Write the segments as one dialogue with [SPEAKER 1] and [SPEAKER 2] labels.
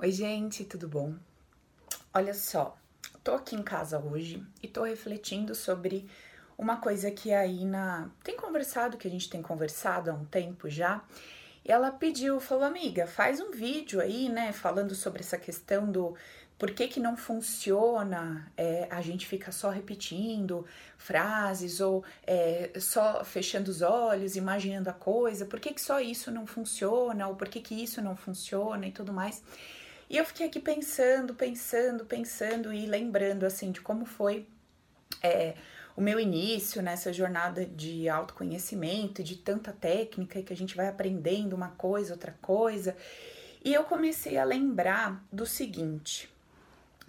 [SPEAKER 1] Oi, gente, tudo bom? Olha só, tô aqui em casa hoje e tô refletindo sobre uma coisa que a Ina tem conversado, que a gente tem conversado há um tempo já. E ela pediu, falou, amiga, faz um vídeo aí, né, falando sobre essa questão do por que, que não funciona, é, a gente fica só repetindo frases ou é, só fechando os olhos, imaginando a coisa, por que, que só isso não funciona, ou por que, que isso não funciona e tudo mais. E eu fiquei aqui pensando, pensando, pensando e lembrando assim de como foi é, o meu início nessa jornada de autoconhecimento, de tanta técnica que a gente vai aprendendo uma coisa, outra coisa. E eu comecei a lembrar do seguinte: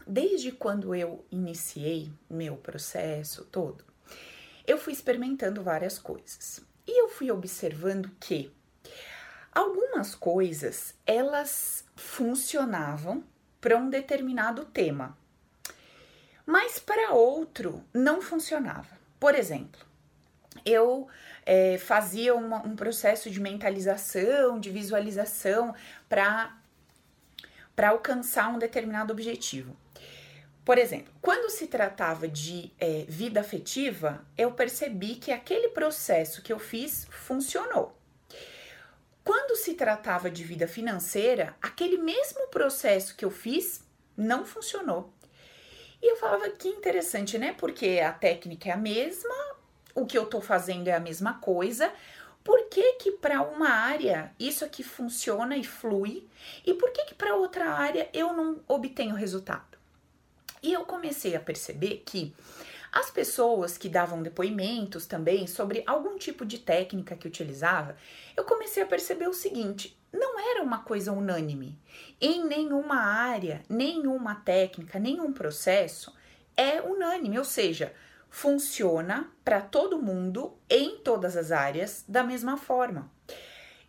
[SPEAKER 1] desde quando eu iniciei meu processo todo, eu fui experimentando várias coisas. E eu fui observando que algumas coisas elas funcionavam para um determinado tema, mas para outro não funcionava. Por exemplo, eu é, fazia uma, um processo de mentalização, de visualização para para alcançar um determinado objetivo. Por exemplo, quando se tratava de é, vida afetiva, eu percebi que aquele processo que eu fiz funcionou. Quando se tratava de vida financeira, aquele mesmo processo que eu fiz não funcionou. E eu falava que interessante, né? Porque a técnica é a mesma, o que eu tô fazendo é a mesma coisa. Por que que para uma área isso aqui funciona e flui e por que que para outra área eu não obtenho resultado? E eu comecei a perceber que as pessoas que davam depoimentos também sobre algum tipo de técnica que utilizava, eu comecei a perceber o seguinte: não era uma coisa unânime. Em nenhuma área, nenhuma técnica, nenhum processo é unânime, ou seja, funciona para todo mundo em todas as áreas da mesma forma.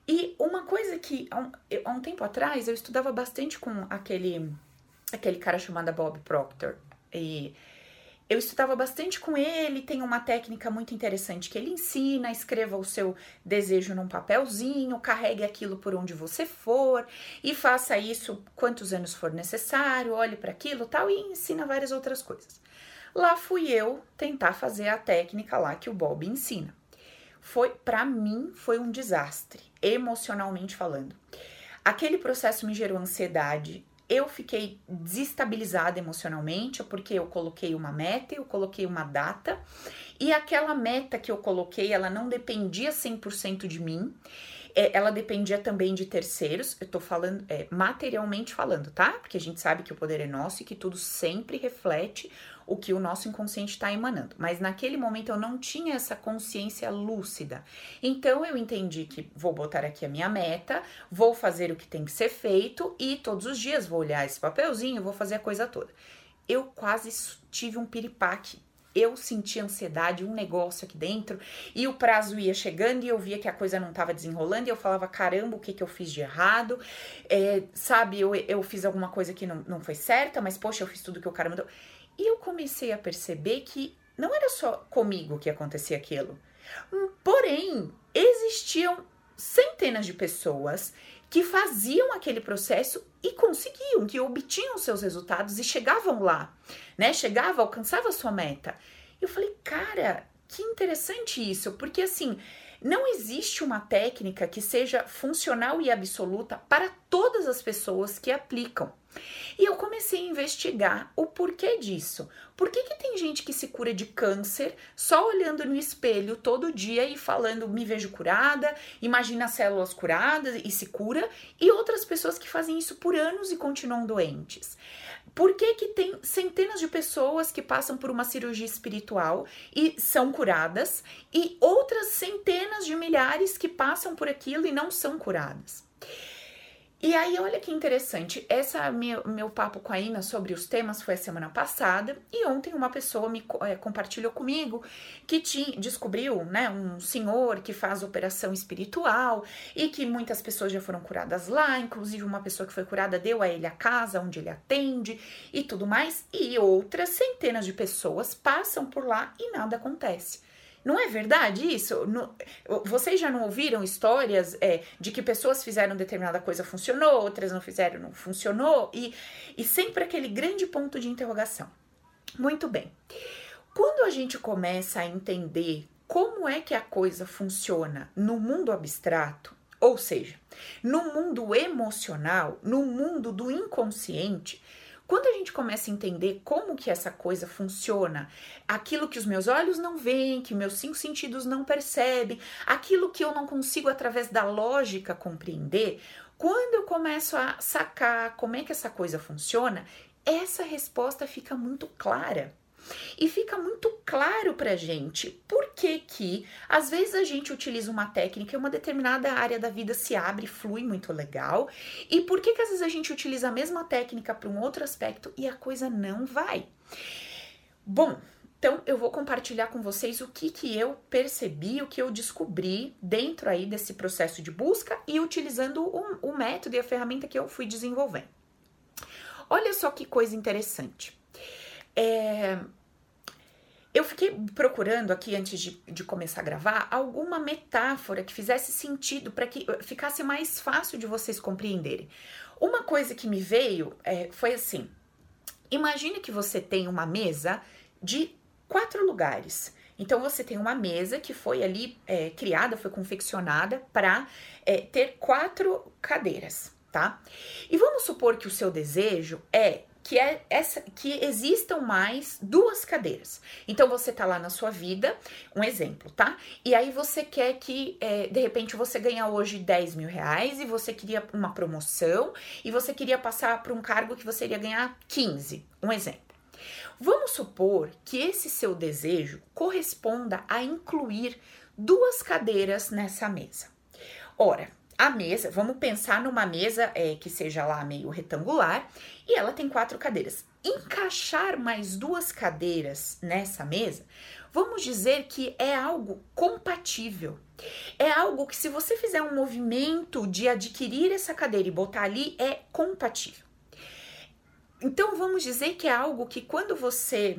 [SPEAKER 1] E uma coisa que há um, há um tempo atrás eu estudava bastante com aquele aquele cara chamado Bob Proctor e eu estudava bastante com ele, tem uma técnica muito interessante que ele ensina, escreva o seu desejo num papelzinho, carregue aquilo por onde você for e faça isso quantos anos for necessário, olhe para aquilo, tal e ensina várias outras coisas. Lá fui eu tentar fazer a técnica lá que o Bob ensina. Foi para mim foi um desastre, emocionalmente falando. Aquele processo me gerou ansiedade, eu fiquei desestabilizada emocionalmente, porque eu coloquei uma meta, eu coloquei uma data, e aquela meta que eu coloquei, ela não dependia 100% de mim, é, ela dependia também de terceiros, eu tô falando, é, materialmente falando, tá? Porque a gente sabe que o poder é nosso e que tudo sempre reflete o que o nosso inconsciente está emanando. Mas naquele momento eu não tinha essa consciência lúcida. Então eu entendi que vou botar aqui a minha meta, vou fazer o que tem que ser feito e todos os dias vou olhar esse papelzinho, vou fazer a coisa toda. Eu quase tive um piripaque eu senti ansiedade, um negócio aqui dentro, e o prazo ia chegando e eu via que a coisa não estava desenrolando, e eu falava: caramba, o que, que eu fiz de errado? É, sabe, eu, eu fiz alguma coisa que não, não foi certa, mas poxa, eu fiz tudo que o cara mandou. E eu comecei a perceber que não era só comigo que acontecia aquilo. Porém, existiam centenas de pessoas que faziam aquele processo e conseguiam, que obtinham seus resultados e chegavam lá, né? Chegava, alcançava a sua meta. Eu falei, cara, que interessante isso, porque assim, não existe uma técnica que seja funcional e absoluta para todas as pessoas que aplicam. E eu comecei a investigar o porquê disso. Por que, que tem gente que se cura de câncer só olhando no espelho todo dia e falando me vejo curada, imagina as células curadas e se cura, e outras pessoas que fazem isso por anos e continuam doentes? Por que, que tem centenas de pessoas que passam por uma cirurgia espiritual e são curadas, e outras centenas de milhares que passam por aquilo e não são curadas? E aí, olha que interessante, essa meu, meu papo com a Ina sobre os temas foi a semana passada, e ontem uma pessoa me é, compartilhou comigo que tinha, descobriu, né, um senhor que faz operação espiritual e que muitas pessoas já foram curadas lá, inclusive uma pessoa que foi curada deu a ele a casa onde ele atende e tudo mais, e outras centenas de pessoas passam por lá e nada acontece. Não é verdade isso? No, vocês já não ouviram histórias é, de que pessoas fizeram determinada coisa, funcionou, outras não fizeram, não funcionou? E, e sempre aquele grande ponto de interrogação. Muito bem. Quando a gente começa a entender como é que a coisa funciona no mundo abstrato, ou seja, no mundo emocional, no mundo do inconsciente, quando a gente começa a entender como que essa coisa funciona, aquilo que os meus olhos não veem, que meus cinco sentidos não percebem, aquilo que eu não consigo através da lógica compreender, quando eu começo a sacar como é que essa coisa funciona, essa resposta fica muito clara. E fica muito claro pra gente por que que às vezes a gente utiliza uma técnica e uma determinada área da vida se abre, flui muito legal, e por que que às vezes a gente utiliza a mesma técnica para um outro aspecto e a coisa não vai. Bom, então eu vou compartilhar com vocês o que que eu percebi, o que eu descobri dentro aí desse processo de busca e utilizando o, o método e a ferramenta que eu fui desenvolvendo. Olha só que coisa interessante. É, eu fiquei procurando aqui antes de, de, começar a gravar alguma metáfora que fizesse sentido para que ficasse mais fácil de vocês compreenderem. Uma coisa que me veio é, foi assim: imagine que você tem uma mesa de quatro lugares. Então você tem uma mesa que foi ali é, criada, foi confeccionada para é, ter quatro cadeiras, tá? E vamos supor que o seu desejo é que é essa que existam mais duas cadeiras. Então você tá lá na sua vida, um exemplo, tá? E aí você quer que é, de repente você ganha hoje 10 mil reais e você queria uma promoção e você queria passar para um cargo que você iria ganhar 15, um exemplo. Vamos supor que esse seu desejo corresponda a incluir duas cadeiras nessa mesa. Ora, a mesa, vamos pensar numa mesa é, que seja lá meio retangular e ela tem quatro cadeiras. Encaixar mais duas cadeiras nessa mesa, vamos dizer que é algo compatível. É algo que, se você fizer um movimento de adquirir essa cadeira e botar ali, é compatível. Então, vamos dizer que é algo que, quando você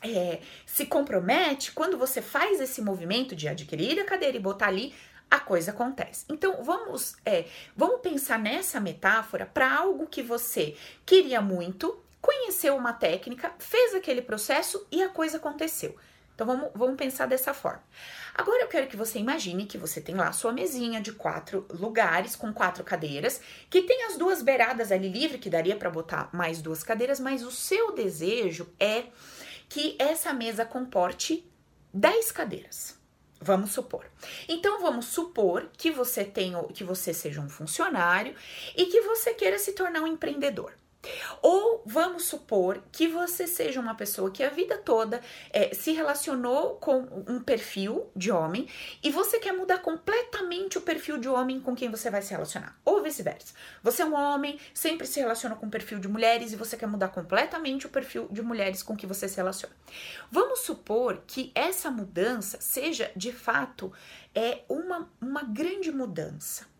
[SPEAKER 1] é, se compromete, quando você faz esse movimento de adquirir a cadeira e botar ali, a coisa acontece. Então vamos, é, vamos pensar nessa metáfora para algo que você queria muito, conheceu uma técnica, fez aquele processo e a coisa aconteceu. Então vamos, vamos pensar dessa forma. Agora eu quero que você imagine que você tem lá a sua mesinha de quatro lugares com quatro cadeiras, que tem as duas beiradas ali livre, que daria para botar mais duas cadeiras, mas o seu desejo é que essa mesa comporte 10 cadeiras. Vamos supor. Então vamos supor que você tenha, que você seja um funcionário e que você queira se tornar um empreendedor. Ou vamos supor que você seja uma pessoa que a vida toda é, se relacionou com um perfil de homem e você quer mudar completamente o perfil de homem com quem você vai se relacionar. Ou vice-versa. Você é um homem, sempre se relaciona com o perfil de mulheres e você quer mudar completamente o perfil de mulheres com que você se relaciona. Vamos supor que essa mudança seja de fato é uma, uma grande mudança.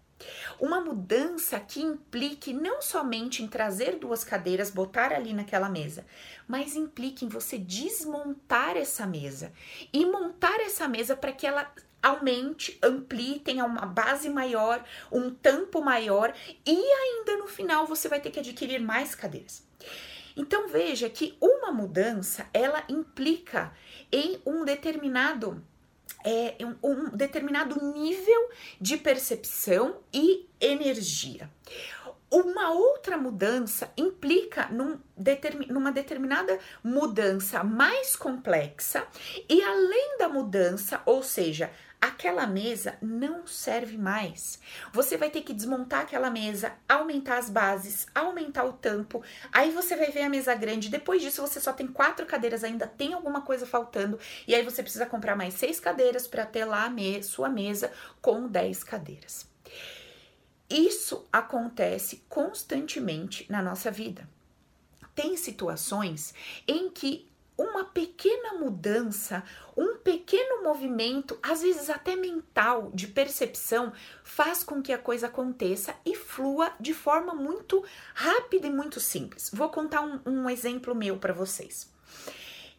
[SPEAKER 1] Uma mudança que implique não somente em trazer duas cadeiras, botar ali naquela mesa, mas implique em você desmontar essa mesa e montar essa mesa para que ela aumente, amplie, tenha uma base maior, um tampo maior e ainda no final você vai ter que adquirir mais cadeiras. Então veja que uma mudança ela implica em um determinado é, um, determinado nível de percepção e energia. Uma outra mudança implica num determin, numa determinada mudança mais complexa, e além da mudança, ou seja, aquela mesa não serve mais. Você vai ter que desmontar aquela mesa, aumentar as bases, aumentar o tampo. Aí você vai ver a mesa grande. Depois disso, você só tem quatro cadeiras, ainda tem alguma coisa faltando. E aí você precisa comprar mais seis cadeiras para ter lá a me sua mesa com dez cadeiras. Isso acontece constantemente na nossa vida. Tem situações em que uma pequena mudança, um pequeno movimento, às vezes até mental, de percepção, faz com que a coisa aconteça e flua de forma muito rápida e muito simples. Vou contar um, um exemplo meu para vocês.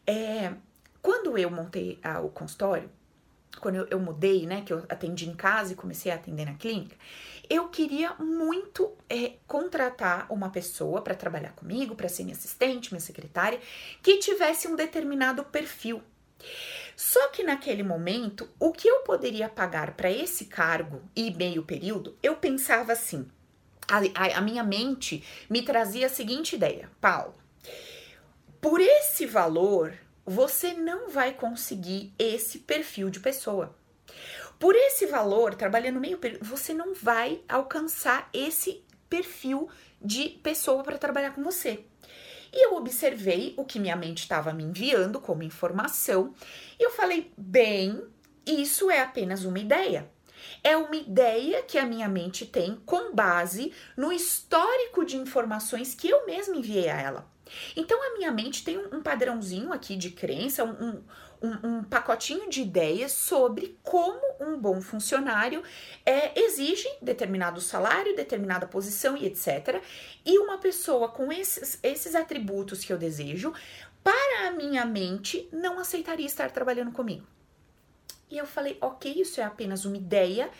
[SPEAKER 1] É, quando eu montei ah, o consultório, quando eu, eu mudei, né, que eu atendi em casa e comecei a atender na clínica, eu queria muito é, contratar uma pessoa para trabalhar comigo, para ser minha assistente, minha secretária, que tivesse um determinado perfil. Só que naquele momento, o que eu poderia pagar para esse cargo e meio período, eu pensava assim. A, a, a minha mente me trazia a seguinte ideia, Paulo. Por esse valor, você não vai conseguir esse perfil de pessoa. Por esse valor, trabalhando meio período, você não vai alcançar esse perfil de pessoa para trabalhar com você. E eu observei o que minha mente estava me enviando como informação e eu falei: bem, isso é apenas uma ideia. É uma ideia que a minha mente tem com base no histórico de informações que eu mesma enviei a ela. Então a minha mente tem um, padrãozinho aqui de crença, um, um, um, pacotinho de ideias sobre como um bom funcionário é, exige determinado salário, determinada posição e etc. E uma pessoa com esses, esses atributos que eu desejo, para a minha mente, não aceitaria estar trabalhando comigo. E eu falei, ok, isso é apenas uma ideia.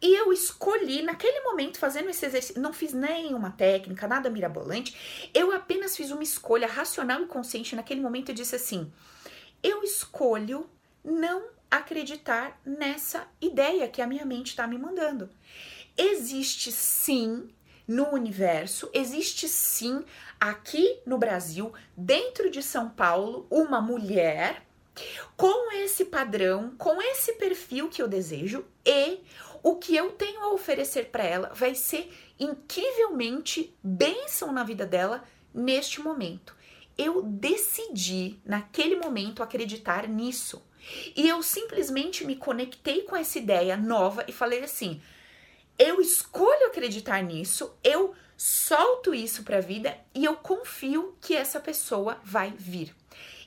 [SPEAKER 1] E eu escolhi, naquele momento, fazendo esse exercício, não fiz nenhuma técnica, nada mirabolante. Eu apenas fiz uma escolha racional e consciente. Naquele momento, eu disse assim: eu escolho não acreditar nessa ideia que a minha mente está me mandando. Existe sim no universo, existe sim aqui no Brasil, dentro de São Paulo, uma mulher com esse padrão, com esse perfil que eu desejo e o que eu tenho a oferecer para ela vai ser incrivelmente bênção na vida dela neste momento. Eu decidi naquele momento acreditar nisso. E eu simplesmente me conectei com essa ideia nova e falei assim: eu escolho acreditar nisso, eu solto isso para a vida e eu confio que essa pessoa vai vir.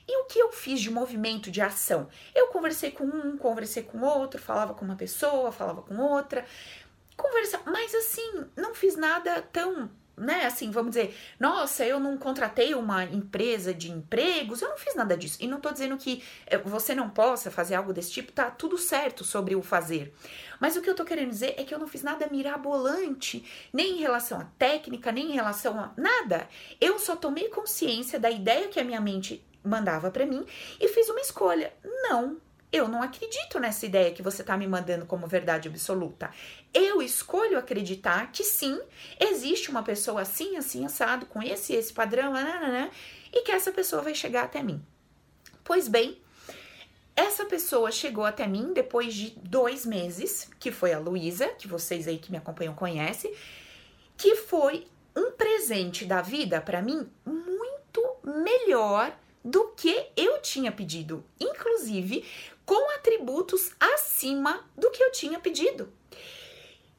[SPEAKER 1] E o que eu fiz de movimento, de ação? Eu conversei com um, conversei com outro, falava com uma pessoa, falava com outra, conversa, mas assim, não fiz nada tão né, assim, vamos dizer, nossa, eu não contratei uma empresa de empregos, eu não fiz nada disso. E não tô dizendo que eh, você não possa fazer algo desse tipo, tá tudo certo sobre o fazer. Mas o que eu tô querendo dizer é que eu não fiz nada mirabolante, nem em relação à técnica, nem em relação a nada. Eu só tomei consciência da ideia que a minha mente mandava para mim e fiz uma escolha. Não, eu não acredito nessa ideia que você está me mandando como verdade absoluta. Eu escolho acreditar que sim, existe uma pessoa assim, assim, assado, com esse esse padrão, nananana, e que essa pessoa vai chegar até mim. Pois bem, essa pessoa chegou até mim depois de dois meses, que foi a Luísa, que vocês aí que me acompanham conhecem, que foi um presente da vida para mim muito melhor do que eu tinha pedido, inclusive com atributos acima do que eu tinha pedido.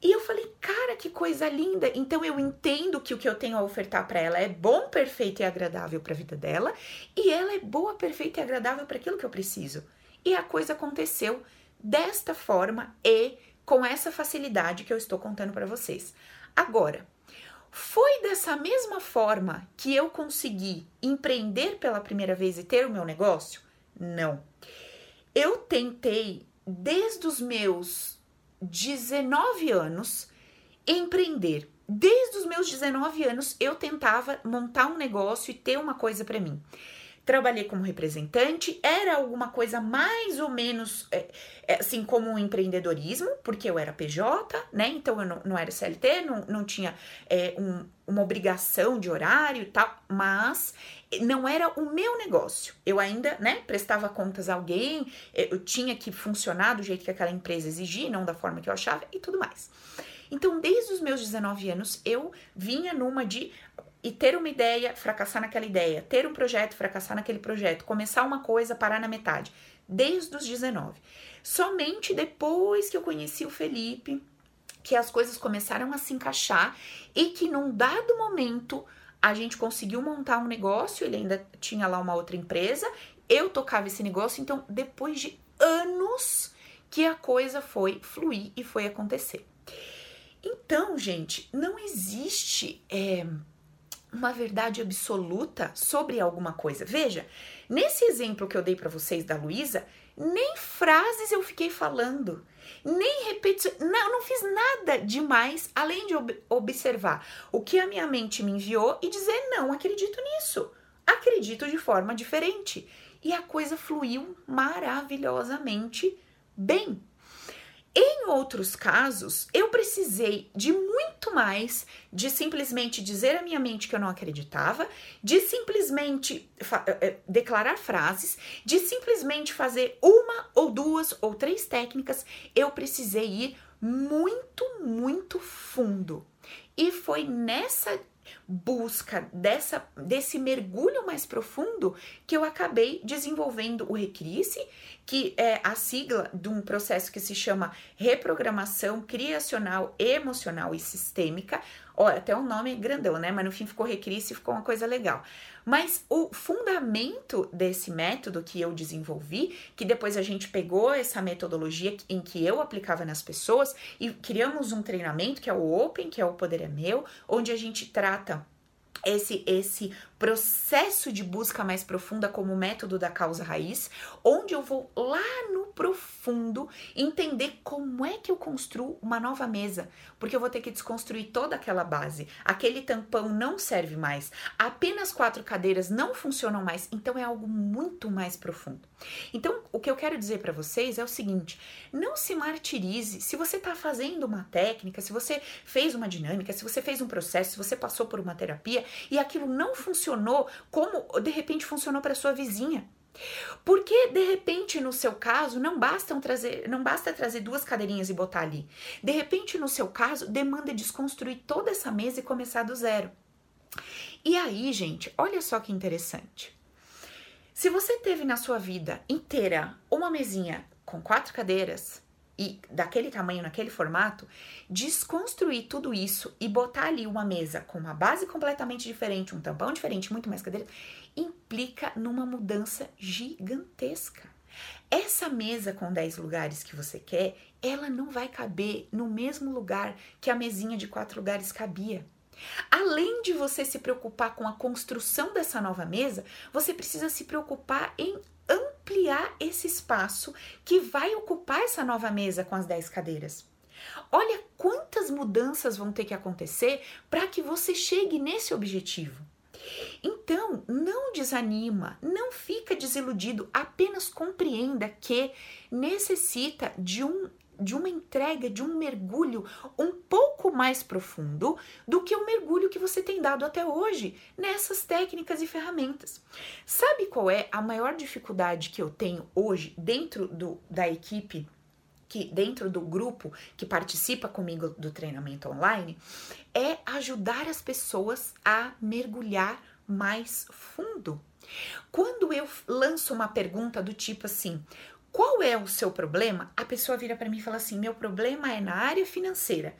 [SPEAKER 1] E eu falei, cara, que coisa linda. Então eu entendo que o que eu tenho a ofertar para ela é bom, perfeito e agradável para a vida dela, e ela é boa, perfeita e agradável para aquilo que eu preciso. E a coisa aconteceu desta forma e com essa facilidade que eu estou contando para vocês. Agora, foi dessa mesma forma que eu consegui empreender pela primeira vez e ter o meu negócio? Não. Eu tentei desde os meus 19 anos empreender. Desde os meus 19 anos eu tentava montar um negócio e ter uma coisa para mim trabalhei como representante, era alguma coisa mais ou menos é, é, assim como um empreendedorismo, porque eu era PJ, né? Então eu não, não era CLT, não, não tinha é, um, uma obrigação de horário e tal, mas não era o meu negócio. Eu ainda, né, prestava contas a alguém, é, eu tinha que funcionar do jeito que aquela empresa exigia, não da forma que eu achava e tudo mais. Então, desde os meus 19 anos, eu vinha numa de e ter uma ideia, fracassar naquela ideia, ter um projeto, fracassar naquele projeto, começar uma coisa, parar na metade, desde os 19. Somente depois que eu conheci o Felipe, que as coisas começaram a se encaixar e que num dado momento a gente conseguiu montar um negócio, ele ainda tinha lá uma outra empresa, eu tocava esse negócio, então depois de anos que a coisa foi fluir e foi acontecer. Então, gente, não existe é, uma verdade absoluta sobre alguma coisa. Veja, nesse exemplo que eu dei para vocês da Luísa, nem frases eu fiquei falando, nem repetição, não, não fiz nada demais além de ob observar o que a minha mente me enviou e dizer não acredito nisso, acredito de forma diferente. E a coisa fluiu maravilhosamente bem. Em outros casos, eu precisei de muito mais de simplesmente dizer à minha mente que eu não acreditava, de simplesmente eh, eh, declarar frases, de simplesmente fazer uma ou duas ou três técnicas. Eu precisei ir muito, muito fundo. E foi nessa busca dessa desse mergulho mais profundo que eu acabei desenvolvendo o Recrisse, que é a sigla de um processo que se chama reprogramação criacional, emocional e sistêmica. Olha, até o nome grandão, né? Mas no fim ficou Recrisse ficou uma coisa legal. Mas o fundamento desse método que eu desenvolvi, que depois a gente pegou essa metodologia em que eu aplicava nas pessoas e criamos um treinamento que é o Open, que é o Poder é Meu, onde a gente trata esse esse processo de busca mais profunda como método da causa raiz, onde eu vou lá no profundo entender como é que eu construo uma nova mesa, porque eu vou ter que desconstruir toda aquela base. Aquele tampão não serve mais, apenas quatro cadeiras não funcionam mais, então é algo muito mais profundo. Então, o que eu quero dizer para vocês é o seguinte: não se martirize. Se você está fazendo uma técnica, se você fez uma dinâmica, se você fez um processo, se você passou por uma terapia e aquilo não funcionou como de repente funcionou para sua vizinha. Porque de repente no seu caso não basta trazer, não basta trazer duas cadeirinhas e botar ali. De repente no seu caso demanda desconstruir toda essa mesa e começar do zero. E aí, gente, olha só que interessante. Se você teve na sua vida inteira uma mesinha com quatro cadeiras, e daquele tamanho, naquele formato, desconstruir tudo isso e botar ali uma mesa com uma base completamente diferente, um tampão diferente, muito mais cadeiras, implica numa mudança gigantesca. Essa mesa com 10 lugares que você quer, ela não vai caber no mesmo lugar que a mesinha de quatro lugares cabia. Além de você se preocupar com a construção dessa nova mesa, você precisa se preocupar em ampliar esse espaço que vai ocupar essa nova mesa com as 10 cadeiras. Olha quantas mudanças vão ter que acontecer para que você chegue nesse objetivo. Então, não desanima, não fica desiludido, apenas compreenda que necessita de um de uma entrega, de um mergulho um pouco mais profundo do que o mergulho que você tem dado até hoje nessas técnicas e ferramentas. Sabe qual é a maior dificuldade que eu tenho hoje dentro do, da equipe? que dentro do grupo que participa comigo do treinamento online é ajudar as pessoas a mergulhar mais fundo. Quando eu lanço uma pergunta do tipo assim: qual é o seu problema? A pessoa vira para mim e fala assim: meu problema é na área financeira.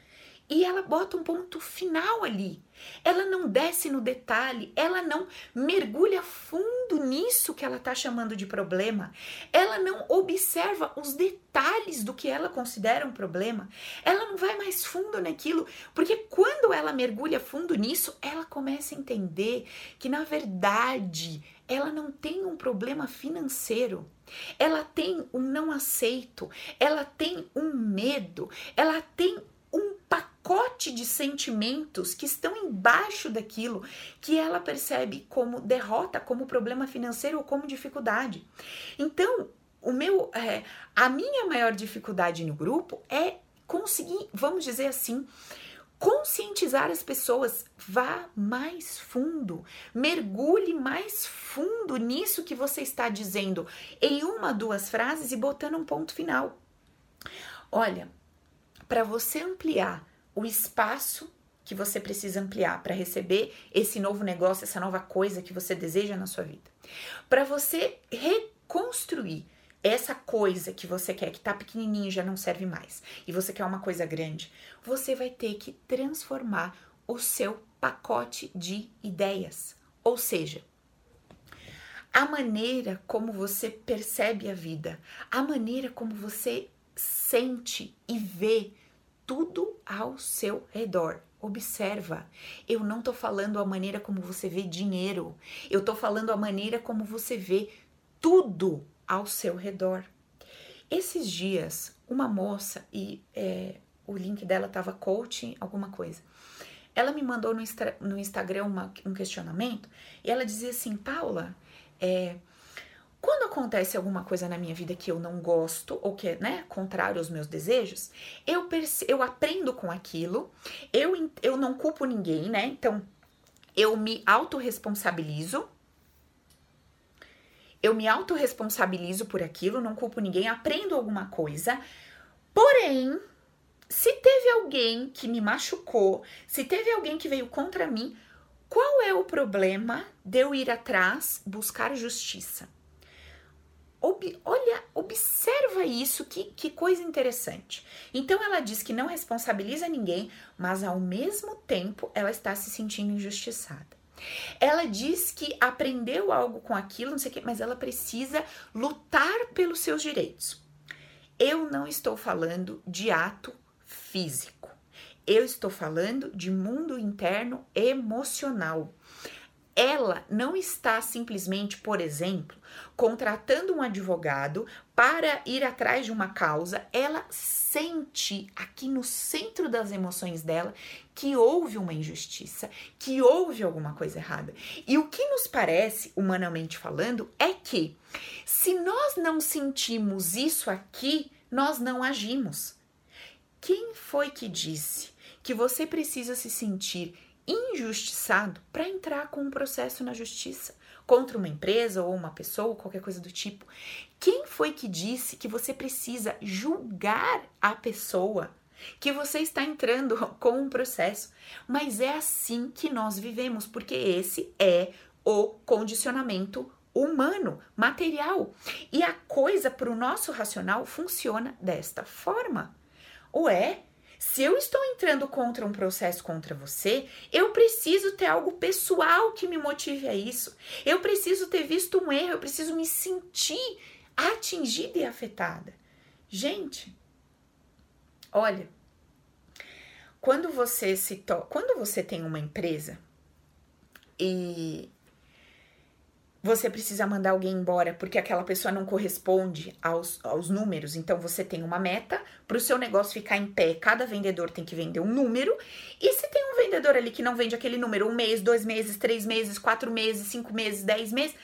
[SPEAKER 1] E ela bota um ponto final ali. Ela não desce no detalhe, ela não mergulha fundo nisso que ela está chamando de problema. Ela não observa os detalhes do que ela considera um problema. Ela não vai mais fundo naquilo, porque quando ela mergulha fundo nisso, ela começa a entender que na verdade ela não tem um problema financeiro. Ela tem um não aceito, ela tem um medo, ela tem pacote de sentimentos que estão embaixo daquilo que ela percebe como derrota, como problema financeiro ou como dificuldade. Então, o meu, é, a minha maior dificuldade no grupo é conseguir, vamos dizer assim, conscientizar as pessoas, vá mais fundo, mergulhe mais fundo nisso que você está dizendo em uma, duas frases e botando um ponto final. Olha, para você ampliar o espaço que você precisa ampliar para receber esse novo negócio, essa nova coisa que você deseja na sua vida, para você reconstruir essa coisa que você quer, que tá pequenininho já não serve mais, e você quer uma coisa grande, você vai ter que transformar o seu pacote de ideias. Ou seja, a maneira como você percebe a vida, a maneira como você sente e vê tudo ao seu redor. Observa, eu não tô falando a maneira como você vê dinheiro, eu tô falando a maneira como você vê tudo ao seu redor. Esses dias, uma moça, e é, o link dela tava coaching, alguma coisa, ela me mandou no, no Instagram uma, um questionamento e ela dizia assim: Paula, é, quando acontece alguma coisa na minha vida que eu não gosto ou que é né, contrário aos meus desejos, eu, eu aprendo com aquilo, eu, eu não culpo ninguém, né? Então eu me autorresponsabilizo. Eu me autorresponsabilizo por aquilo, não culpo ninguém, aprendo alguma coisa. Porém, se teve alguém que me machucou, se teve alguém que veio contra mim, qual é o problema de eu ir atrás buscar justiça? Ob, olha, observa isso, que, que coisa interessante. Então ela diz que não responsabiliza ninguém, mas ao mesmo tempo ela está se sentindo injustiçada. Ela diz que aprendeu algo com aquilo, não sei o que, mas ela precisa lutar pelos seus direitos. Eu não estou falando de ato físico. Eu estou falando de mundo interno emocional ela não está simplesmente, por exemplo, contratando um advogado para ir atrás de uma causa, ela sente aqui no centro das emoções dela que houve uma injustiça, que houve alguma coisa errada. E o que nos parece, humanamente falando, é que se nós não sentimos isso aqui, nós não agimos. Quem foi que disse que você precisa se sentir injustiçado para entrar com um processo na justiça contra uma empresa ou uma pessoa, ou qualquer coisa do tipo. Quem foi que disse que você precisa julgar a pessoa que você está entrando com um processo? Mas é assim que nós vivemos, porque esse é o condicionamento humano, material. E a coisa para o nosso racional funciona desta forma. Ué, se eu estou entrando contra um processo contra você, eu preciso ter algo pessoal que me motive a isso. Eu preciso ter visto um erro, eu preciso me sentir atingida e afetada. Gente, olha, quando você se to... quando você tem uma empresa e você precisa mandar alguém embora porque aquela pessoa não corresponde aos, aos números. Então você tem uma meta para o seu negócio ficar em pé. Cada vendedor tem que vender um número. E se tem um vendedor ali que não vende aquele número um mês, dois meses, três meses, quatro meses, cinco meses, dez meses,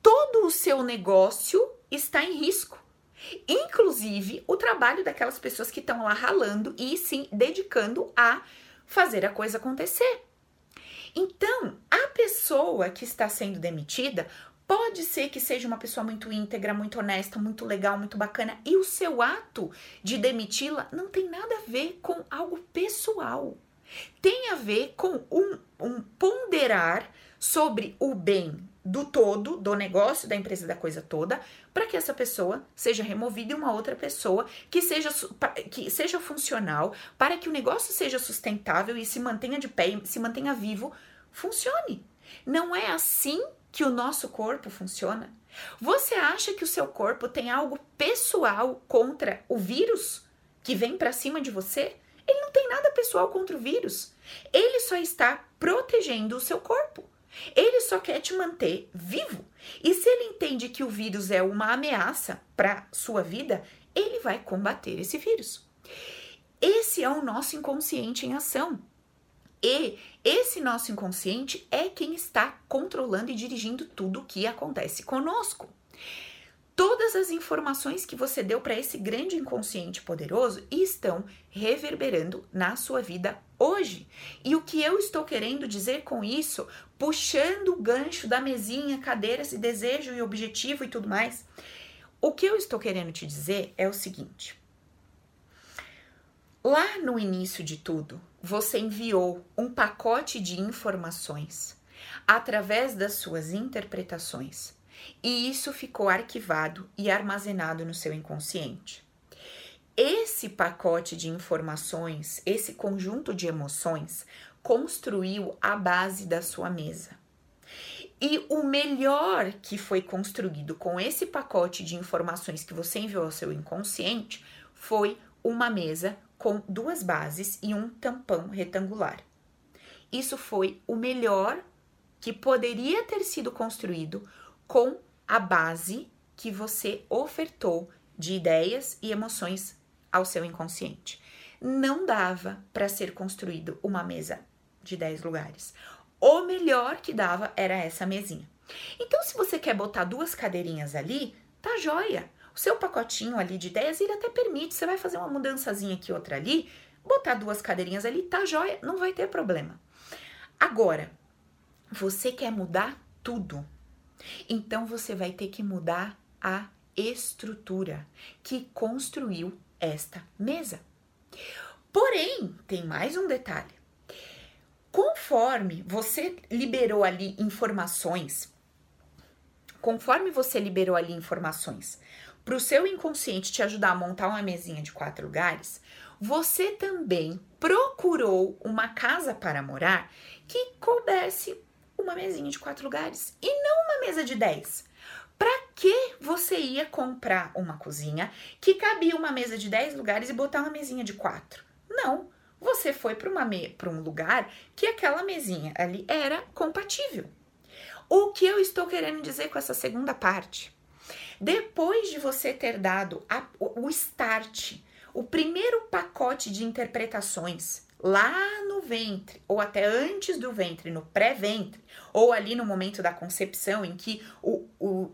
[SPEAKER 1] todo o seu negócio está em risco. Inclusive o trabalho daquelas pessoas que estão lá ralando e se dedicando a fazer a coisa acontecer. Então, a pessoa que está sendo demitida pode ser que seja uma pessoa muito íntegra, muito honesta, muito legal, muito bacana, e o seu ato de demiti-la não tem nada a ver com algo pessoal. Tem a ver com um, um ponderar sobre o bem do todo, do negócio, da empresa, da coisa toda, para que essa pessoa seja removida e uma outra pessoa que seja, que seja funcional, para que o negócio seja sustentável e se mantenha de pé, se mantenha vivo, funcione. Não é assim que o nosso corpo funciona? Você acha que o seu corpo tem algo pessoal contra o vírus que vem para cima de você? Ele não tem nada pessoal contra o vírus. Ele só está protegendo o seu corpo. Ele só quer te manter vivo. E se ele entende que o vírus é uma ameaça para sua vida, ele vai combater esse vírus. Esse é o nosso inconsciente em ação. E esse nosso inconsciente é quem está controlando e dirigindo tudo o que acontece conosco. Todas as informações que você deu para esse grande inconsciente poderoso estão reverberando na sua vida hoje. E o que eu estou querendo dizer com isso, puxando o gancho da mesinha, cadeiras e desejo e objetivo e tudo mais, o que eu estou querendo te dizer é o seguinte: lá no início de tudo, você enviou um pacote de informações através das suas interpretações e isso ficou arquivado e armazenado no seu inconsciente. Esse pacote de informações, esse conjunto de emoções, construiu a base da sua mesa. E o melhor que foi construído com esse pacote de informações que você enviou ao seu inconsciente foi uma mesa com duas bases e um tampão retangular. Isso foi o melhor que poderia ter sido construído com a base que você ofertou de ideias e emoções ao seu inconsciente. Não dava para ser construído uma mesa de 10 lugares. O melhor que dava era essa mesinha. Então, se você quer botar duas cadeirinhas ali, tá joia. O seu pacotinho ali de ideias, ele até permite. Você vai fazer uma mudançazinha aqui, outra ali, botar duas cadeirinhas ali, tá joia, não vai ter problema. Agora, você quer mudar tudo. Então, você vai ter que mudar a estrutura que construiu esta mesa. Porém, tem mais um detalhe. Conforme você liberou ali informações, conforme você liberou ali informações para o seu inconsciente te ajudar a montar uma mesinha de quatro lugares, você também procurou uma casa para morar que coubesse uma mesinha de quatro lugares e não mesa de dez. Para que você ia comprar uma cozinha que cabia uma mesa de 10 lugares e botar uma mesinha de quatro? Não. Você foi para um lugar que aquela mesinha ali era compatível. O que eu estou querendo dizer com essa segunda parte? Depois de você ter dado a, o start, o primeiro pacote de interpretações lá no ventre, ou até antes do ventre, no pré-ventre, ou ali no momento da concepção, em que o, o,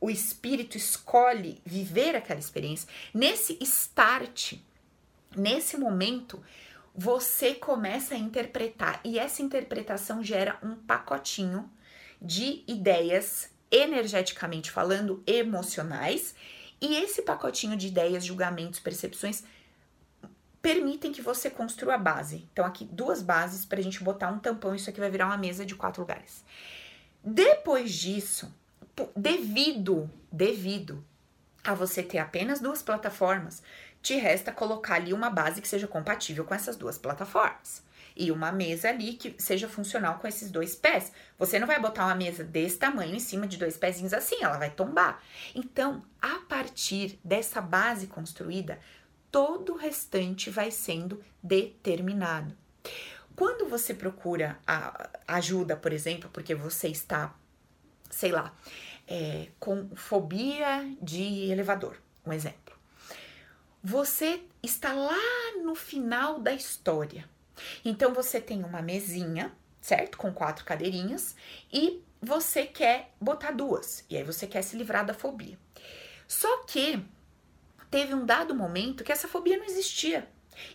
[SPEAKER 1] o espírito escolhe viver aquela experiência, nesse start, nesse momento, você começa a interpretar. E essa interpretação gera um pacotinho de ideias energeticamente falando, emocionais, e esse pacotinho de ideias, julgamentos, percepções permitem que você construa a base. Então, aqui duas bases para a gente botar um tampão, isso aqui vai virar uma mesa de quatro lugares. Depois disso, devido, devido a você ter apenas duas plataformas, te resta colocar ali uma base que seja compatível com essas duas plataformas. E uma mesa ali que seja funcional com esses dois pés. Você não vai botar uma mesa desse tamanho em cima de dois pezinhos assim, ela vai tombar. Então, a partir dessa base construída, todo o restante vai sendo determinado. Quando você procura ajuda, por exemplo, porque você está sei lá, é, com fobia de elevador, um exemplo. Você está lá no final da história. Então você tem uma mesinha, certo? Com quatro cadeirinhas e você quer botar duas. E aí você quer se livrar da fobia. Só que teve um dado momento que essa fobia não existia.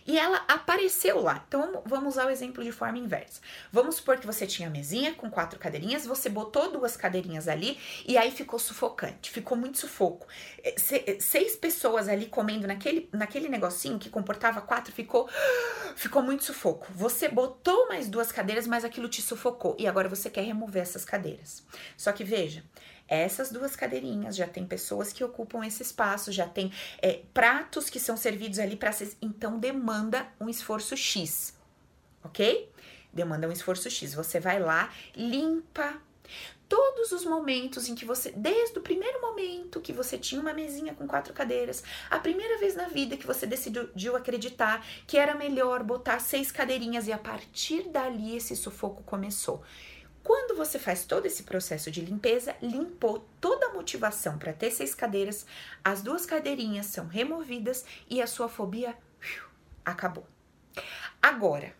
[SPEAKER 1] E ela apareceu lá. Então vamos usar o exemplo de forma inversa. Vamos supor que você tinha mesinha com quatro cadeirinhas, você botou duas cadeirinhas ali e aí ficou sufocante, ficou muito sufoco. É, é, seis pessoas ali comendo naquele, naquele negocinho que comportava quatro, ficou, ficou muito sufoco. Você botou mais duas cadeiras, mas aquilo te sufocou e agora você quer remover essas cadeiras. Só que veja, essas duas cadeirinhas, já tem pessoas que ocupam esse espaço, já tem é, pratos que são servidos ali para então demanda um esforço X, ok? Demanda um esforço X. Você vai lá, limpa todos os momentos em que você, desde o primeiro momento que você tinha uma mesinha com quatro cadeiras, a primeira vez na vida que você decidiu acreditar que era melhor botar seis cadeirinhas e a partir dali esse sufoco começou. Quando você faz todo esse processo de limpeza, limpou toda a motivação para ter seis cadeiras, as duas cadeirinhas são removidas e a sua fobia acabou. Agora,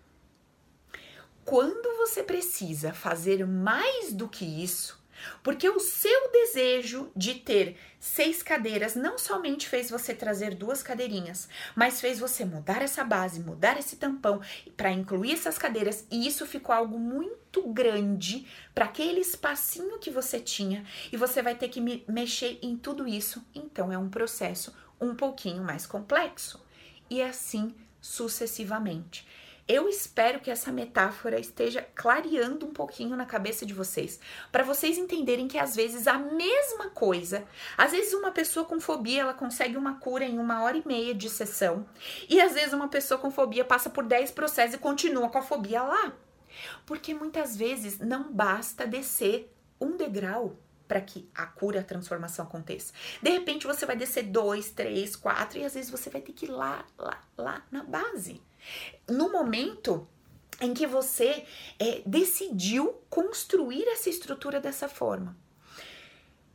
[SPEAKER 1] quando você precisa fazer mais do que isso, porque o seu desejo de ter seis cadeiras não somente fez você trazer duas cadeirinhas, mas fez você mudar essa base, mudar esse tampão para incluir essas cadeiras, e isso ficou algo muito grande para aquele espacinho que você tinha, e você vai ter que me mexer em tudo isso. Então é um processo um pouquinho mais complexo. E assim sucessivamente. Eu espero que essa metáfora esteja clareando um pouquinho na cabeça de vocês, para vocês entenderem que às vezes a mesma coisa, às vezes uma pessoa com fobia ela consegue uma cura em uma hora e meia de sessão, e às vezes uma pessoa com fobia passa por 10 processos e continua com a fobia lá. Porque muitas vezes não basta descer um degrau. para que a cura, a transformação aconteça. De repente você vai descer dois, três, quatro e às vezes você vai ter que ir lá, lá, lá na base. No momento em que você é, decidiu construir essa estrutura dessa forma.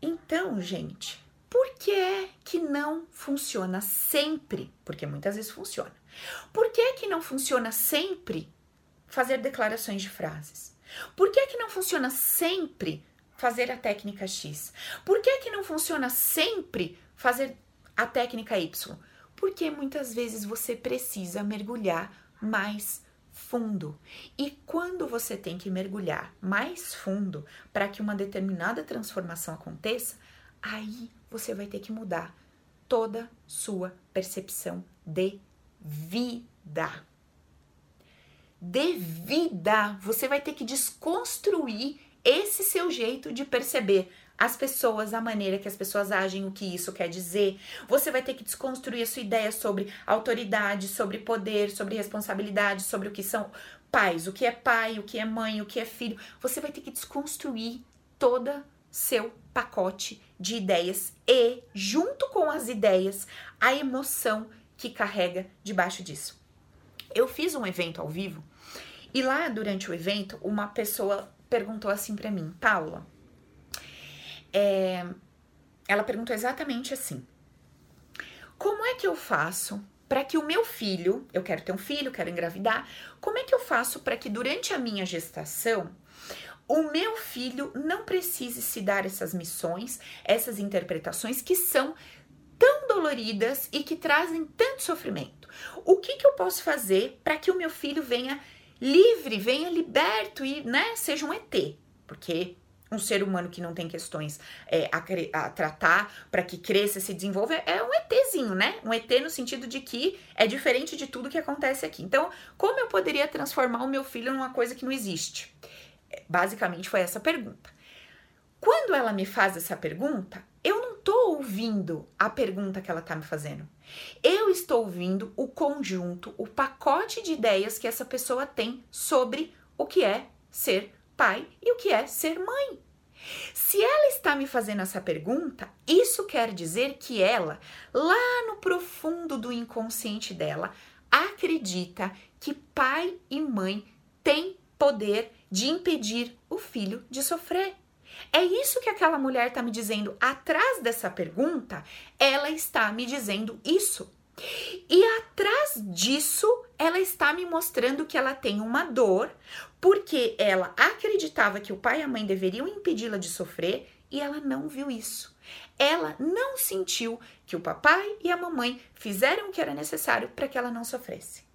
[SPEAKER 1] Então, gente, por que é que não funciona sempre? Porque muitas vezes funciona. Por que é que não funciona sempre fazer declarações de frases? Por que é que não funciona sempre fazer a técnica X? Por que é que não funciona sempre fazer a técnica Y? Porque muitas vezes você precisa mergulhar mais fundo. E quando você tem que mergulhar mais fundo para que uma determinada transformação aconteça, aí você vai ter que mudar toda sua percepção de vida. De vida, você vai ter que desconstruir esse seu jeito de perceber as pessoas, a maneira que as pessoas agem, o que isso quer dizer. Você vai ter que desconstruir a sua ideia sobre autoridade, sobre poder, sobre responsabilidade, sobre o que são pais, o que é pai, o que é mãe, o que é filho. Você vai ter que desconstruir toda seu pacote de ideias e, junto com as ideias, a emoção que carrega debaixo disso. Eu fiz um evento ao vivo e lá durante o evento uma pessoa perguntou assim para mim, Paula, é, ela perguntou exatamente assim: Como é que eu faço para que o meu filho, eu quero ter um filho, quero engravidar, como é que eu faço para que durante a minha gestação o meu filho não precise se dar essas missões, essas interpretações que são tão doloridas e que trazem tanto sofrimento? O que, que eu posso fazer para que o meu filho venha livre, venha liberto e né, seja um ET? Porque um ser humano que não tem questões é, a, a, tratar para que cresça, se desenvolva, é um ETzinho, né? Um ET no sentido de que é diferente de tudo que acontece aqui. Então, como eu poderia transformar o meu filho numa coisa que não existe? É, basicamente foi essa pergunta. Quando ela me faz essa pergunta, eu não estou ouvindo a pergunta que ela está me fazendo. Eu estou ouvindo o conjunto, o pacote de ideias que essa pessoa tem sobre o que é ser pai e o que é ser mãe. Se ela está me fazendo essa pergunta, isso quer dizer que ela, lá no profundo do inconsciente dela, acredita que pai e mãe têm poder de impedir o filho de sofrer. É isso que aquela mulher está me dizendo. Atrás dessa pergunta, ela está me dizendo isso. E atrás disso, ela está me mostrando que ela tem uma dor, porque ela acreditava que o pai e a mãe deveriam impedi-la de sofrer e ela não viu isso. Ela não sentiu que o papai e a mamãe fizeram o que era necessário para que ela não sofresse.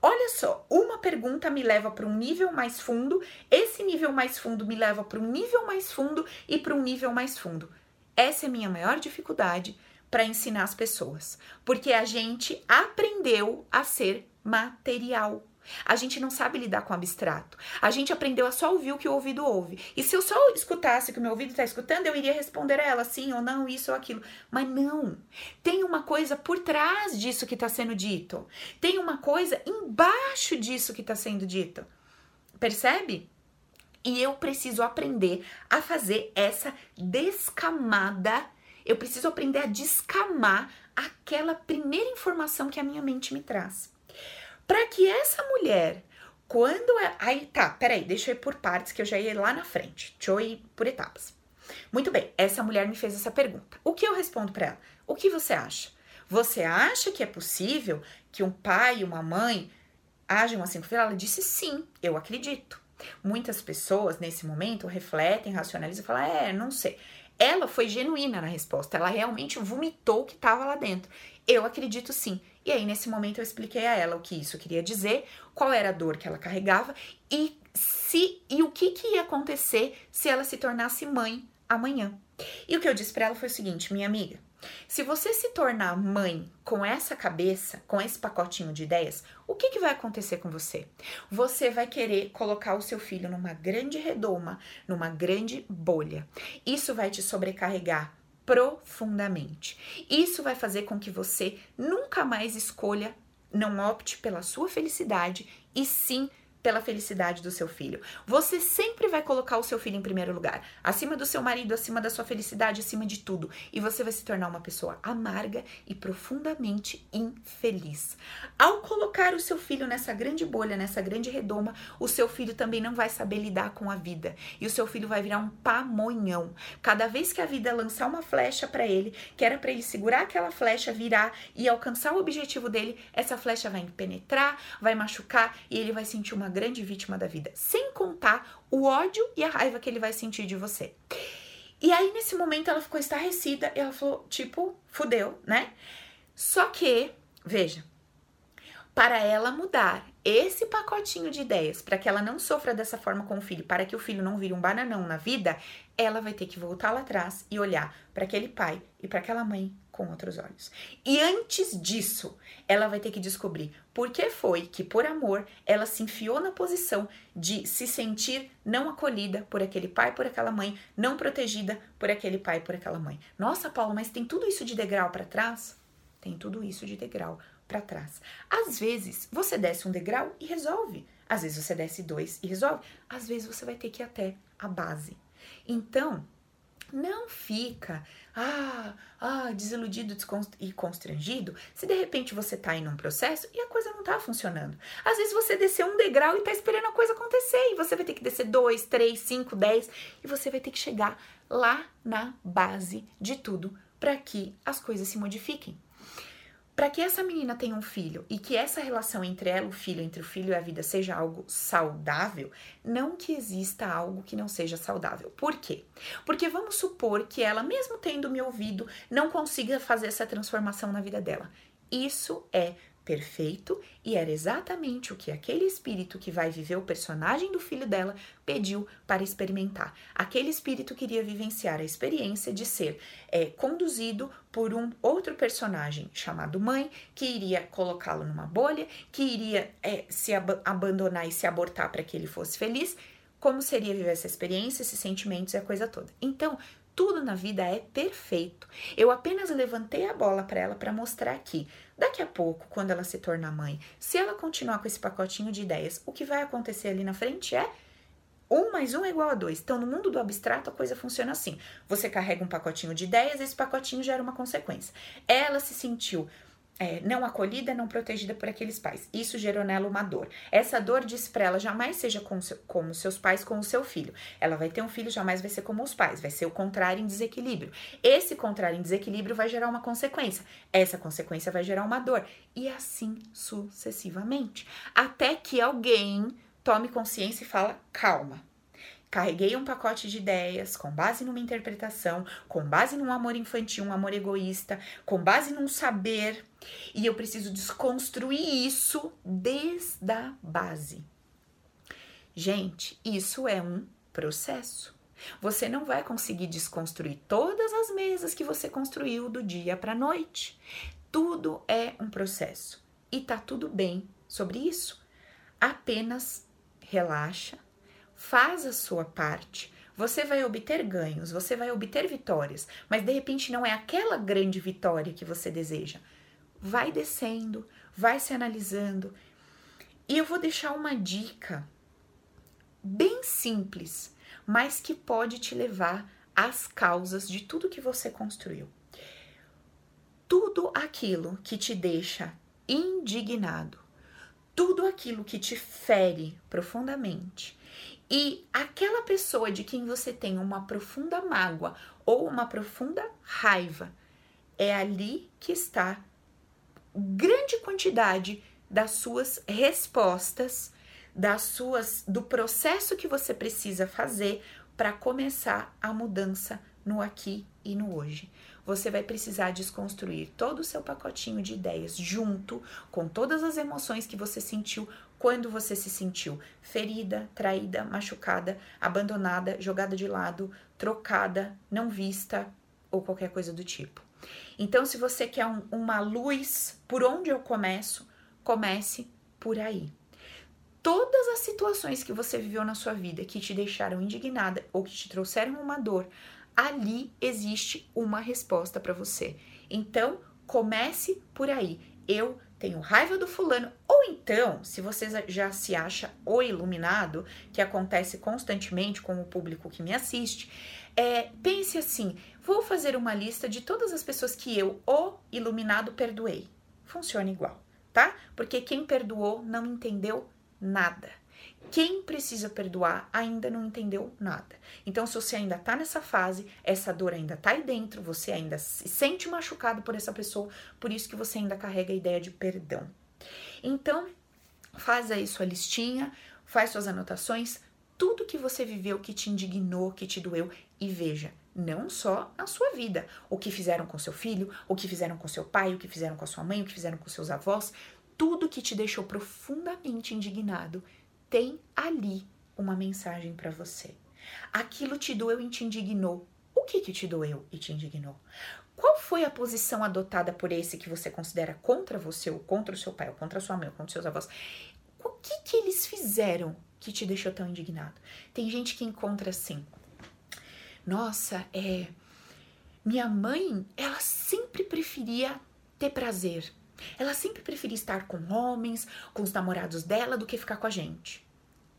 [SPEAKER 1] Olha só, uma pergunta me leva para um nível mais fundo, esse nível mais fundo me leva para um nível mais fundo e para um nível mais fundo. Essa é minha maior dificuldade para ensinar as pessoas, porque a gente aprendeu a ser material. A gente não sabe lidar com o abstrato. A gente aprendeu a só ouvir o que o ouvido ouve. E se eu só escutasse o que o meu ouvido está escutando, eu iria responder a ela sim ou não, isso ou aquilo. Mas não. Tem uma coisa por trás disso que está sendo dito. Tem uma coisa embaixo disso que está sendo dito. Percebe? E eu preciso aprender a fazer essa descamada eu preciso aprender a descamar aquela primeira informação que a minha mente me traz. Para que essa mulher, quando é. Aí tá, peraí, deixa eu ir por partes que eu já ia lá na frente. Deixa eu ir por etapas. Muito bem, essa mulher me fez essa pergunta. O que eu respondo para ela? O que você acha? Você acha que é possível que um pai e uma mãe ajam assim com o filho? Ela disse sim, eu acredito. Muitas pessoas nesse momento refletem, racionalizam e falam: é, não sei. Ela foi genuína na resposta, ela realmente vomitou o que estava lá dentro. Eu acredito sim. E aí, nesse momento, eu expliquei a ela o que isso queria dizer, qual era a dor que ela carregava e se e o que, que ia acontecer se ela se tornasse mãe amanhã. E o que eu disse para ela foi o seguinte, minha amiga, se você se tornar mãe com essa cabeça, com esse pacotinho de ideias, o que, que vai acontecer com você? Você vai querer colocar o seu filho numa grande redoma, numa grande bolha. Isso vai te sobrecarregar profundamente. Isso vai fazer com que você nunca mais escolha, não opte pela sua felicidade e sim pela felicidade do seu filho. Você sempre vai colocar o seu filho em primeiro lugar, acima do seu marido, acima da sua felicidade, acima de tudo. E você vai se tornar uma pessoa amarga e profundamente infeliz. Ao colocar o seu filho nessa grande bolha, nessa grande redoma, o seu filho também não vai saber lidar com a vida. E o seu filho vai virar um pamonhão. Cada vez que a vida lançar uma flecha para ele, que era para ele segurar aquela flecha, virar e alcançar o objetivo dele, essa flecha vai penetrar, vai machucar e ele vai sentir uma grande vítima da vida, sem contar o ódio e a raiva que ele vai sentir de você. E aí, nesse momento, ela ficou estarrecida e ela falou: tipo, fudeu, né? Só que, veja, para ela mudar esse pacotinho de ideias, para que ela não sofra dessa forma com o filho, para que o filho não vire um bananão na vida, ela vai ter que voltar lá atrás e olhar para aquele pai e para aquela mãe com outros olhos. E antes disso, ela vai ter que descobrir por que foi que, por amor, ela se enfiou na posição de se sentir não acolhida por aquele pai, por aquela mãe, não protegida por aquele pai, por aquela mãe. Nossa, Paulo, mas tem tudo isso de degrau para trás? Tem tudo isso de degrau para trás. Às vezes, você desce um degrau e resolve. Às vezes, você desce dois e resolve. Às vezes, você vai ter que ir até a base. Então, não fica ah, ah, desiludido e constrangido se de repente você tá em um processo e a coisa não tá funcionando. Às vezes você desceu um degrau e tá esperando a coisa acontecer e você vai ter que descer dois, três, cinco, dez e você vai ter que chegar lá na base de tudo para que as coisas se modifiquem. Para que essa menina tenha um filho e que essa relação entre ela, o filho, entre o filho e a vida seja algo saudável, não que exista algo que não seja saudável. Por quê? Porque vamos supor que ela, mesmo tendo me ouvido, não consiga fazer essa transformação na vida dela. Isso é perfeito e era exatamente o que aquele espírito que vai viver o personagem do filho dela pediu para experimentar. Aquele espírito queria vivenciar a experiência de ser é, conduzido por um outro personagem chamado mãe, que iria colocá-lo numa bolha, que iria é, se ab abandonar e se abortar para que ele fosse feliz. Como seria viver essa experiência, esses sentimentos e a coisa toda. Então, tudo na vida é perfeito. Eu apenas levantei a bola para ela para mostrar que daqui a pouco, quando ela se tornar mãe, se ela continuar com esse pacotinho de ideias, o que vai acontecer ali na frente é um mais um é igual a dois. Então, no mundo do abstrato, a coisa funciona assim. Você carrega um pacotinho de ideias, esse pacotinho gera uma consequência. Ela se sentiu é, não acolhida, não protegida por aqueles pais. Isso gerou nela uma dor. Essa dor disse para ela jamais seja com seu, como seus pais com o seu filho. Ela vai ter um filho, jamais vai ser como os pais, vai ser o contrário em desequilíbrio. Esse contrário em desequilíbrio vai gerar uma consequência. Essa consequência vai gerar uma dor. E assim sucessivamente. Até que alguém tome consciência e fala: calma, Carreguei um pacote de ideias com base numa interpretação, com base num amor infantil, um amor egoísta, com base num saber, e eu preciso desconstruir isso desde a base. Gente, isso é um processo. Você não vai conseguir desconstruir todas as mesas que você construiu do dia para noite. Tudo é um processo e tá tudo bem sobre isso. Apenas relaxa, faz a sua parte, você vai obter ganhos, você vai obter vitórias, mas de repente não é aquela grande vitória que você deseja. Vai descendo, vai se analisando. E eu vou deixar uma dica bem simples, mas que pode te levar às causas de tudo que você construiu. Tudo aquilo que te deixa indignado, tudo aquilo que te fere profundamente, e aquela pessoa de quem você tem uma profunda mágoa ou uma profunda raiva, é ali que está grande quantidade das suas respostas, das suas do processo que você precisa fazer para começar a mudança no aqui e no hoje. Você vai precisar desconstruir todo o seu pacotinho de ideias junto com todas as emoções que você sentiu quando você se sentiu ferida, traída, machucada, abandonada, jogada de lado, trocada, não vista ou qualquer coisa do tipo. Então, se você quer um, uma luz, por onde eu começo? Comece por aí. Todas as situações que você viveu na sua vida que te deixaram indignada ou que te trouxeram uma dor, ali existe uma resposta para você. Então, comece por aí. Eu tenho raiva do fulano ou então, se você já se acha o iluminado, que acontece constantemente com o público que me assiste, é, pense assim: vou fazer uma lista de todas as pessoas que eu, o iluminado, perdoei. Funciona igual, tá? Porque quem perdoou não entendeu nada. Quem precisa perdoar ainda não entendeu nada. Então, se você ainda tá nessa fase, essa dor ainda tá aí dentro, você ainda se sente machucado por essa pessoa, por isso que você ainda carrega a ideia de perdão. Então, faz aí sua listinha, faz suas anotações, tudo que você viveu que te indignou, que te doeu e veja, não só na sua vida, o que fizeram com seu filho, o que fizeram com seu pai, o que fizeram com a sua mãe, o que fizeram com seus avós, tudo que te deixou profundamente indignado, tem ali uma mensagem para você. Aquilo te doeu e te indignou. O que que te doeu e te indignou? Qual foi a posição adotada por esse que você considera contra você, ou contra o seu pai, ou contra a sua mãe, ou contra os seus avós? O que que eles fizeram que te deixou tão indignado? Tem gente que encontra assim: nossa, é. Minha mãe, ela sempre preferia ter prazer. Ela sempre preferia estar com homens, com os namorados dela, do que ficar com a gente.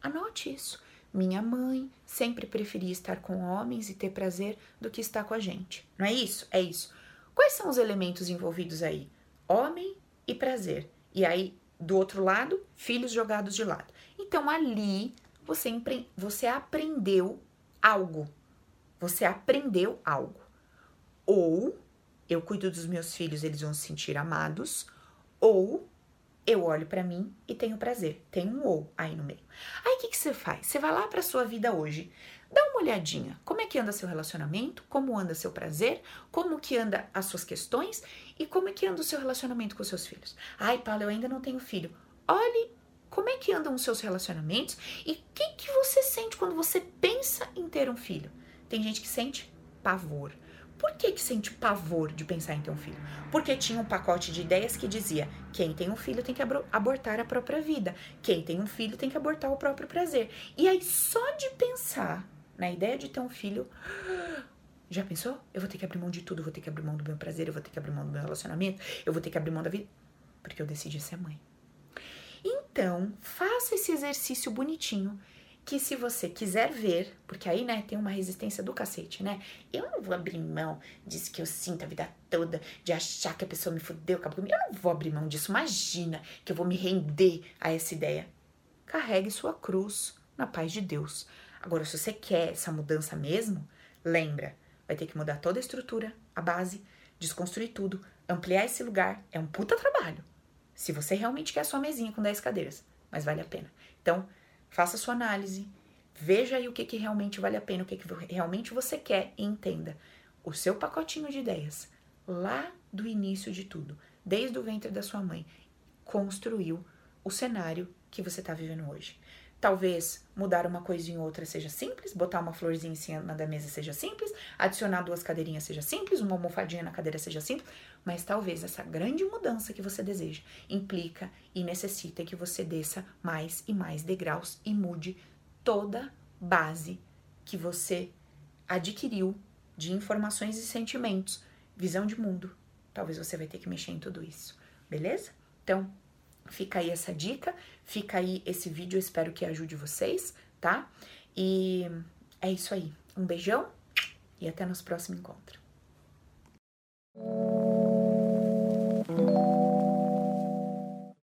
[SPEAKER 1] Anote isso. Minha mãe sempre preferia estar com homens e ter prazer do que estar com a gente. Não é isso? É isso. Quais são os elementos envolvidos aí? Homem e prazer. E aí, do outro lado, filhos jogados de lado. Então, ali você, você aprendeu algo. Você aprendeu algo. Ou eu cuido dos meus filhos, eles vão se sentir amados, ou eu olho para mim e tenho prazer. Tem um ou aí no meio. Aí o que, você faz? Você vai lá para sua vida hoje. Dá uma olhadinha. Como é que anda seu relacionamento? Como anda seu prazer? Como que anda as suas questões? E como é que anda o seu relacionamento com seus filhos? Ai, Paulo, eu ainda não tenho filho. Olhe como é que andam os seus relacionamentos e o que, que você sente quando você pensa em ter um filho. Tem gente que sente pavor. Por que, que sente pavor de pensar em ter um filho? Porque tinha um pacote de ideias que dizia: quem tem um filho tem que abortar a própria vida, quem tem um filho tem que abortar o próprio prazer. E aí, só de pensar na ideia de ter um filho, já pensou? Eu vou ter que abrir mão de tudo, eu vou ter que abrir mão do meu prazer, eu vou ter que abrir mão do meu relacionamento, eu vou ter que abrir mão da vida, porque eu decidi ser mãe. Então, faça esse exercício bonitinho que se você quiser ver, porque aí, né, tem uma resistência do cacete, né? Eu não vou abrir mão disso que eu sinto a vida toda, de achar que a pessoa me fudeu, acabou comigo. Eu não vou abrir mão disso. Imagina que eu vou me render a essa ideia. Carregue sua cruz na paz de Deus. Agora, se você quer essa mudança mesmo, lembra, vai ter que mudar toda a estrutura, a base, desconstruir tudo, ampliar esse lugar. É um puta trabalho. Se você realmente quer a sua mesinha com 10 cadeiras, mas vale a pena. Então, Faça sua análise, veja aí o que, que realmente vale a pena, o que, que realmente você quer e entenda o seu pacotinho de ideias lá do início de tudo, desde o ventre da sua mãe, construiu o cenário que você está vivendo hoje. Talvez mudar uma coisinha ou outra seja simples, botar uma florzinha em cima da mesa seja simples, adicionar duas cadeirinhas seja simples, uma almofadinha na cadeira seja simples, mas talvez essa grande mudança que você deseja implica e necessita que você desça mais e mais degraus e mude toda base que você adquiriu de informações e sentimentos, visão de mundo. Talvez você vai ter que mexer em tudo isso, beleza? Então, fica aí essa dica, fica aí esse vídeo, eu espero que ajude vocês, tá? E é isso aí. Um beijão e até nosso próximo encontro.